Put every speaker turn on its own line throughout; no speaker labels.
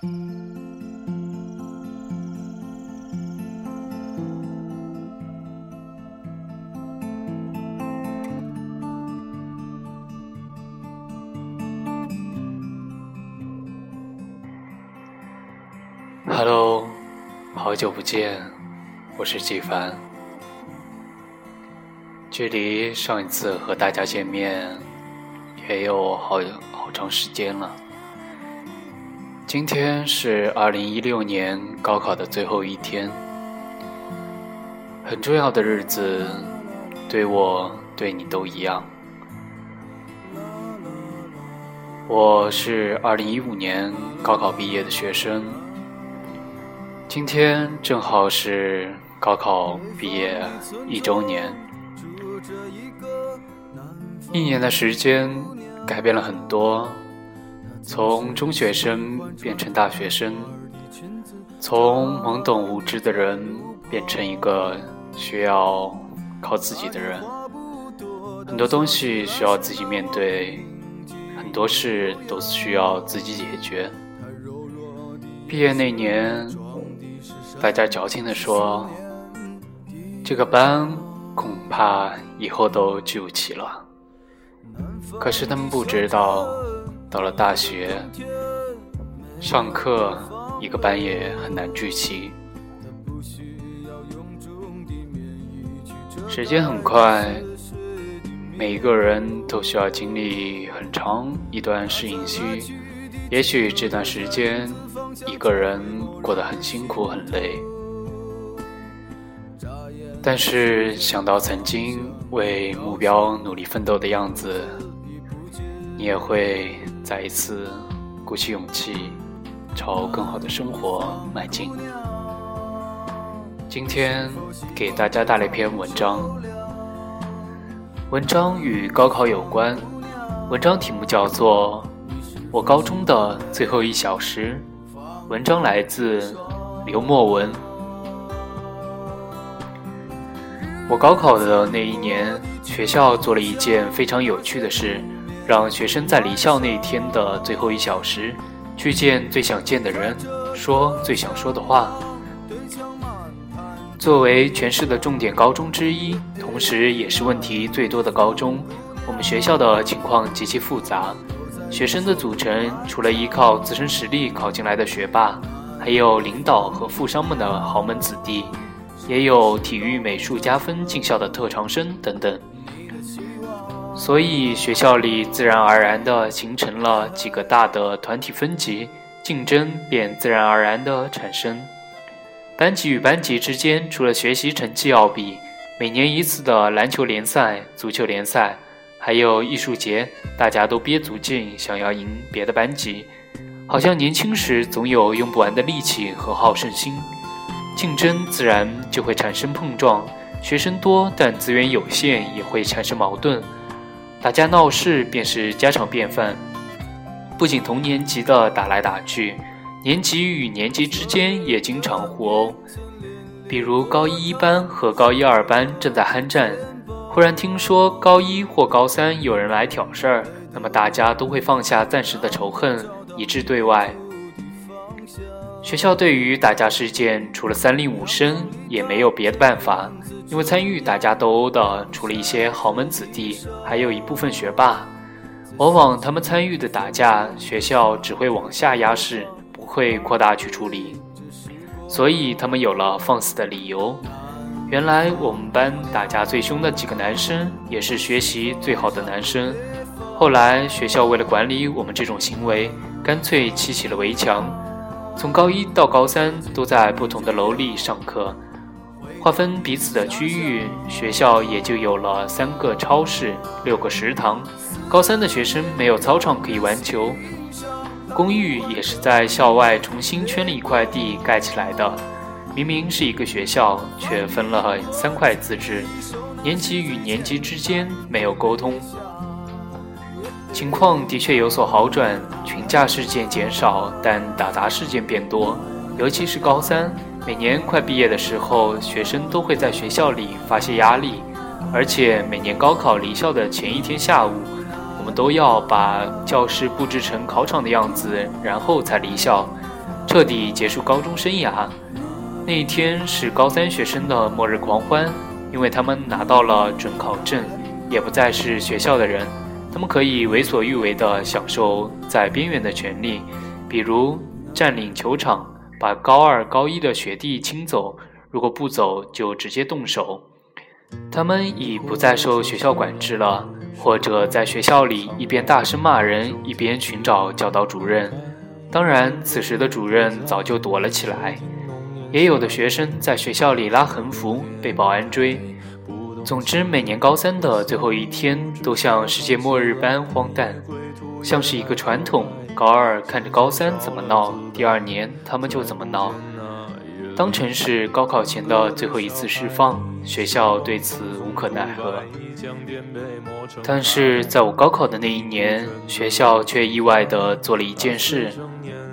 Hello，好久不见，我是纪凡。距离上一次和大家见面也有好好长时间了。今天是二零一六年高考的最后一天，很重要的日子，对我对你都一样。我是二零一五年高考毕业的学生。今天正好是高考毕业一周年，一年的时间改变了很多，从中学生变成大学生，从懵懂无知的人变成一个需要靠自己的人，很多东西需要自己面对，很多事都需要自己解决。毕业那年。大家矫情地说：“这个班恐怕以后都聚不齐了。”可是他们不知道，到了大学，上课一个班也很难聚齐。时间很快，每一个人都需要经历很长一段适应期。也许这段时间，一个人过得很辛苦、很累，但是想到曾经为目标努力奋斗的样子，你也会再一次鼓起勇气，朝更好的生活迈进。今天给大家带来一篇文章，文章与高考有关，文章题目叫做。我高中的最后一小时，文章来自刘墨文。我高考的那一年，学校做了一件非常有趣的事，让学生在离校那天的最后一小时，去见最想见的人，说最想说的话。作为全市的重点高中之一，同时也是问题最多的高中，我们学校的情况极其复杂。学生的组成，除了依靠自身实力考进来的学霸，还有领导和富商们的豪门子弟，也有体育美术加分进校的特长生等等。所以学校里自然而然地形成了几个大的团体分级，竞争便自然而然地产生。班级与班级之间，除了学习成绩要比，每年一次的篮球联赛、足球联赛。还有艺术节，大家都憋足劲想要赢别的班级，好像年轻时总有用不完的力气和好胜心，竞争自然就会产生碰撞。学生多但资源有限，也会产生矛盾，打架闹事便是家常便饭。不仅同年级的打来打去，年级与年级之间也经常互殴，比如高一一班和高一二班正在酣战。忽然听说高一或高三有人来挑事儿，那么大家都会放下暂时的仇恨，一致对外。学校对于打架事件，除了三令五申，也没有别的办法。因为参与打架斗殴的，除了一些豪门子弟，还有一部分学霸。往往他们参与的打架，学校只会往下压势，不会扩大去处理，所以他们有了放肆的理由。原来我们班打架最凶的几个男生，也是学习最好的男生。后来学校为了管理我们这种行为，干脆砌起了围墙。从高一到高三都在不同的楼里上课，划分彼此的区域，学校也就有了三个超市、六个食堂。高三的学生没有操场可以玩球，公寓也是在校外重新圈了一块地盖起来的。明明是一个学校，却分了三块自治，年级与年级之间没有沟通。情况的确有所好转，群架事件减少，但打砸事件变多。尤其是高三，每年快毕业的时候，学生都会在学校里发泄压力，而且每年高考离校的前一天下午，我们都要把教室布置成考场的样子，然后才离校。彻底结束高中生涯。那一天是高三学生的末日狂欢，因为他们拿到了准考证，也不再是学校的人，他们可以为所欲为地享受在边缘的权利，比如占领球场，把高二、高一的学弟清走，如果不走就直接动手。他们已不再受学校管制了，或者在学校里一边大声骂人，一边寻找教导主任。当然，此时的主任早就躲了起来。也有的学生在学校里拉横幅，被保安追。总之，每年高三的最后一天都像世界末日般荒诞，像是一个传统。高二看着高三怎么闹，第二年他们就怎么闹，当成是高考前的最后一次释放。学校对此无可奈何。但是在我高考的那一年，学校却意外地做了一件事：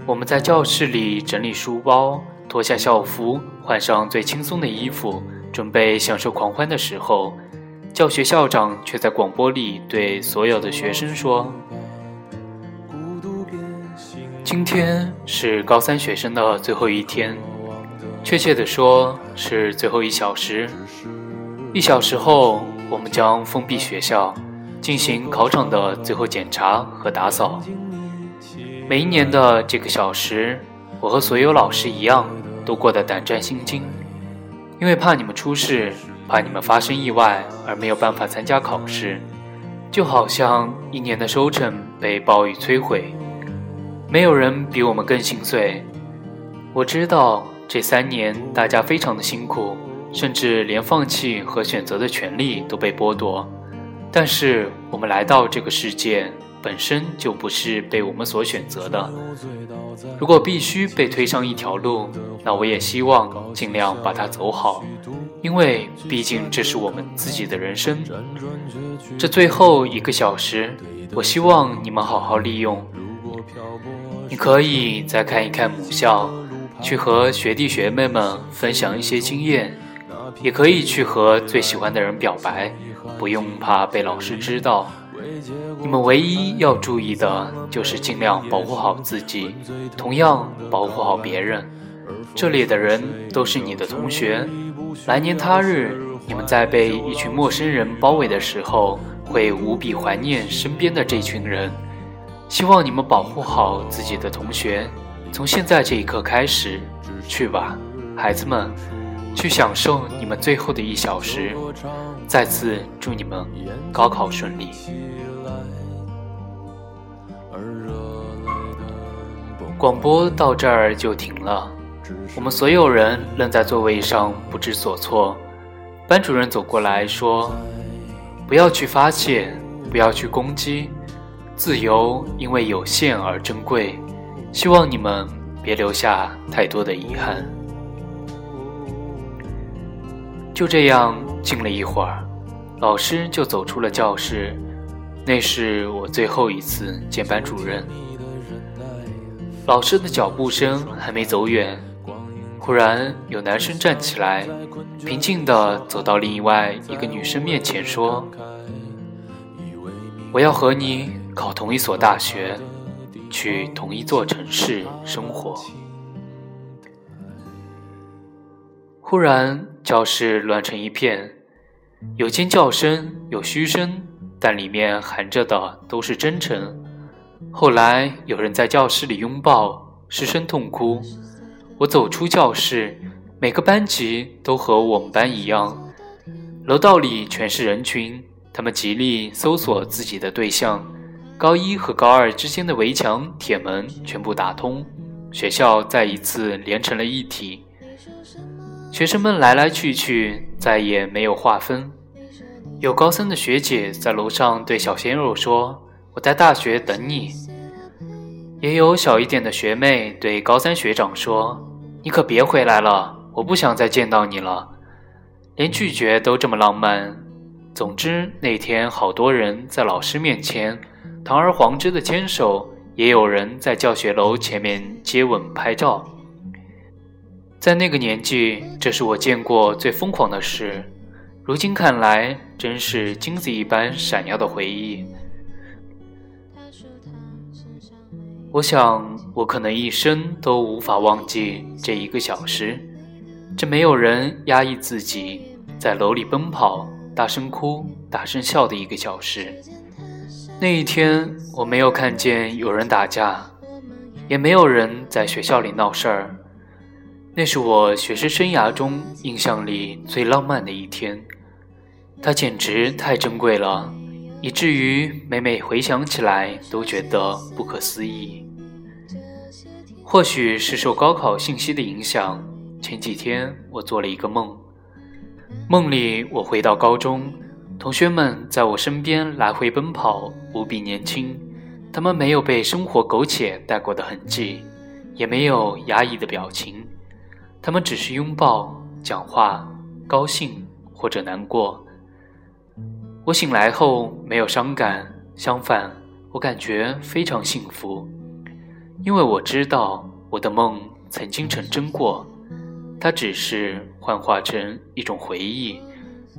我们在教室里整理书包。脱下校服，换上最轻松的衣服，准备享受狂欢的时候，教学校长却在广播里对所有的学生说：“今天是高三学生的最后一天，确切的说是最后一小时。一小时后，我们将封闭学校，进行考场的最后检查和打扫。每一年的这个小时，我和所有老师一样。”都过得胆战心惊，因为怕你们出事，怕你们发生意外而没有办法参加考试，就好像一年的收成被暴雨摧毁。没有人比我们更心碎。我知道这三年大家非常的辛苦，甚至连放弃和选择的权利都被剥夺。但是我们来到这个世界。本身就不是被我们所选择的。如果必须被推上一条路，那我也希望尽量把它走好，因为毕竟这是我们自己的人生。这最后一个小时，我希望你们好好利用。你可以再看一看母校，去和学弟学妹们分享一些经验，也可以去和最喜欢的人表白，不用怕被老师知道。你们唯一要注意的就是尽量保护好自己，同样保护好别人。这里的人都是你的同学，来年他日你们在被一群陌生人包围的时候，会无比怀念身边的这群人。希望你们保护好自己的同学。从现在这一刻开始，去吧，孩子们。去享受你们最后的一小时。再次祝你们高考顺利。广播到这儿就停了，我们所有人愣在座位上不知所措。班主任走过来说：“不要去发泄，不要去攻击，自由因为有限而珍贵。希望你们别留下太多的遗憾。”就这样静了一会儿，老师就走出了教室。那是我最后一次见班主任。老师的脚步声还没走远，忽然有男生站起来，平静地走到另外一个女生面前说：“我要和你考同一所大学，去同一座城市生活。”忽然，教室乱成一片，有尖叫声，有嘘声，但里面含着的都是真诚。后来，有人在教室里拥抱，失声痛哭。我走出教室，每个班级都和我们班一样，楼道里全是人群，他们极力搜索自己的对象。高一和高二之间的围墙、铁门全部打通，学校再一次连成了一体。学生们来来去去，再也没有划分。有高三的学姐在楼上对小鲜肉说：“我在大学等你。”也有小一点的学妹对高三学长说：“你可别回来了，我不想再见到你了。”连拒绝都这么浪漫。总之，那天好多人在老师面前堂而皇之的牵手，也有人在教学楼前面接吻拍照。在那个年纪，这是我见过最疯狂的事。如今看来，真是金子一般闪耀的回忆。我想，我可能一生都无法忘记这一个小时，这没有人压抑自己在楼里奔跑、大声哭、大声笑的一个小时。那一天，我没有看见有人打架，也没有人在学校里闹事儿。那是我学生生涯中印象里最浪漫的一天，它简直太珍贵了。以至于每每回想起来都觉得不可思议。或许是受高考信息的影响，前几天我做了一个梦，梦里我回到高中，同学们在我身边来回奔跑，无比年轻。他们没有被生活苟且带过的痕迹，也没有压抑的表情，他们只是拥抱、讲话、高兴或者难过。我醒来后没有伤感，相反，我感觉非常幸福，因为我知道我的梦曾经成真过，它只是幻化成一种回忆，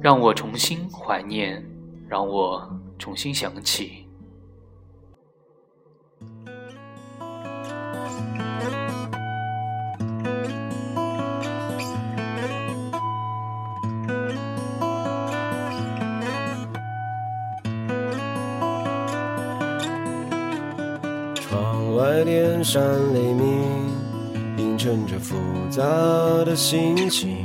让我重新怀念，让我重新想起。
窗外电闪雷鸣，映衬着复杂的心情。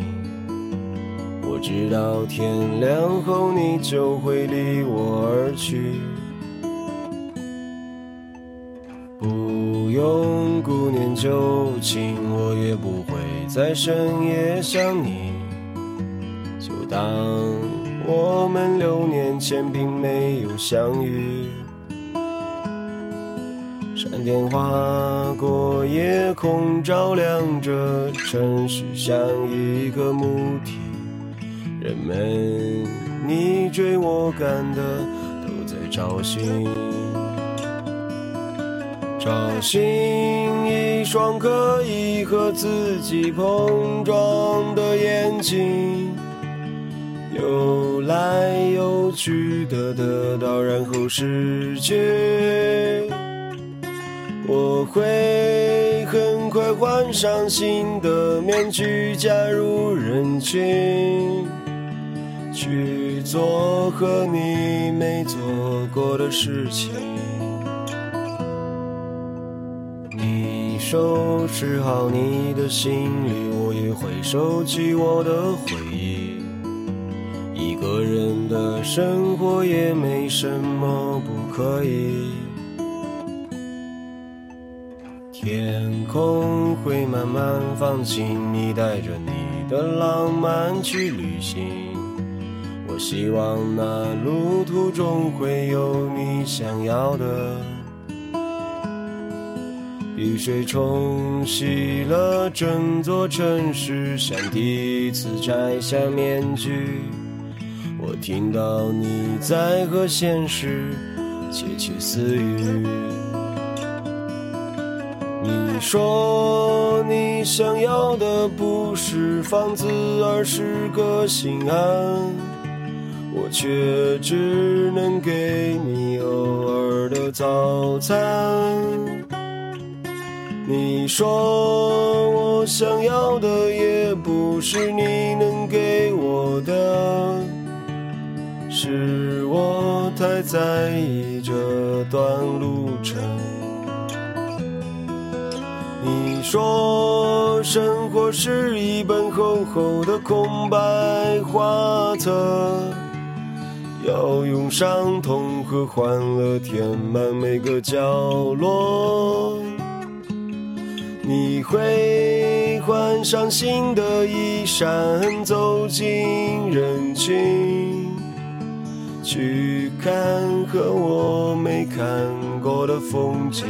我知道天亮后你就会离我而去，不用顾念旧情，我也不会在深夜想你。就当我们六年前并没有相遇。闪电划过夜空，照亮着城市，像一个母体。人们你追我赶的都在找寻，找寻一双可以和自己碰撞的眼睛，游来游去的得到，然后失去。我会很快换上新的面具，加入人群，去做和你没做过的事情。你收拾好你的行李，我也会收起我的回忆。一个人的生活也没什么不可以。天空会慢慢放晴，你带着你的浪漫去旅行。我希望那路途中会有你想要的。雨水冲洗了整座城市，像第一次摘下面具。我听到你在和现实窃窃私语。说你想要的不是房子，而是个心安，我却只能给你偶尔的早餐。你说我想要的也不是你能给我的，是我太在意这段路程。说生活是一本厚厚的空白画册，要用伤痛和欢乐填满每个角落。你会换上新的衣衫，走进人群，去看和我没看过的风景。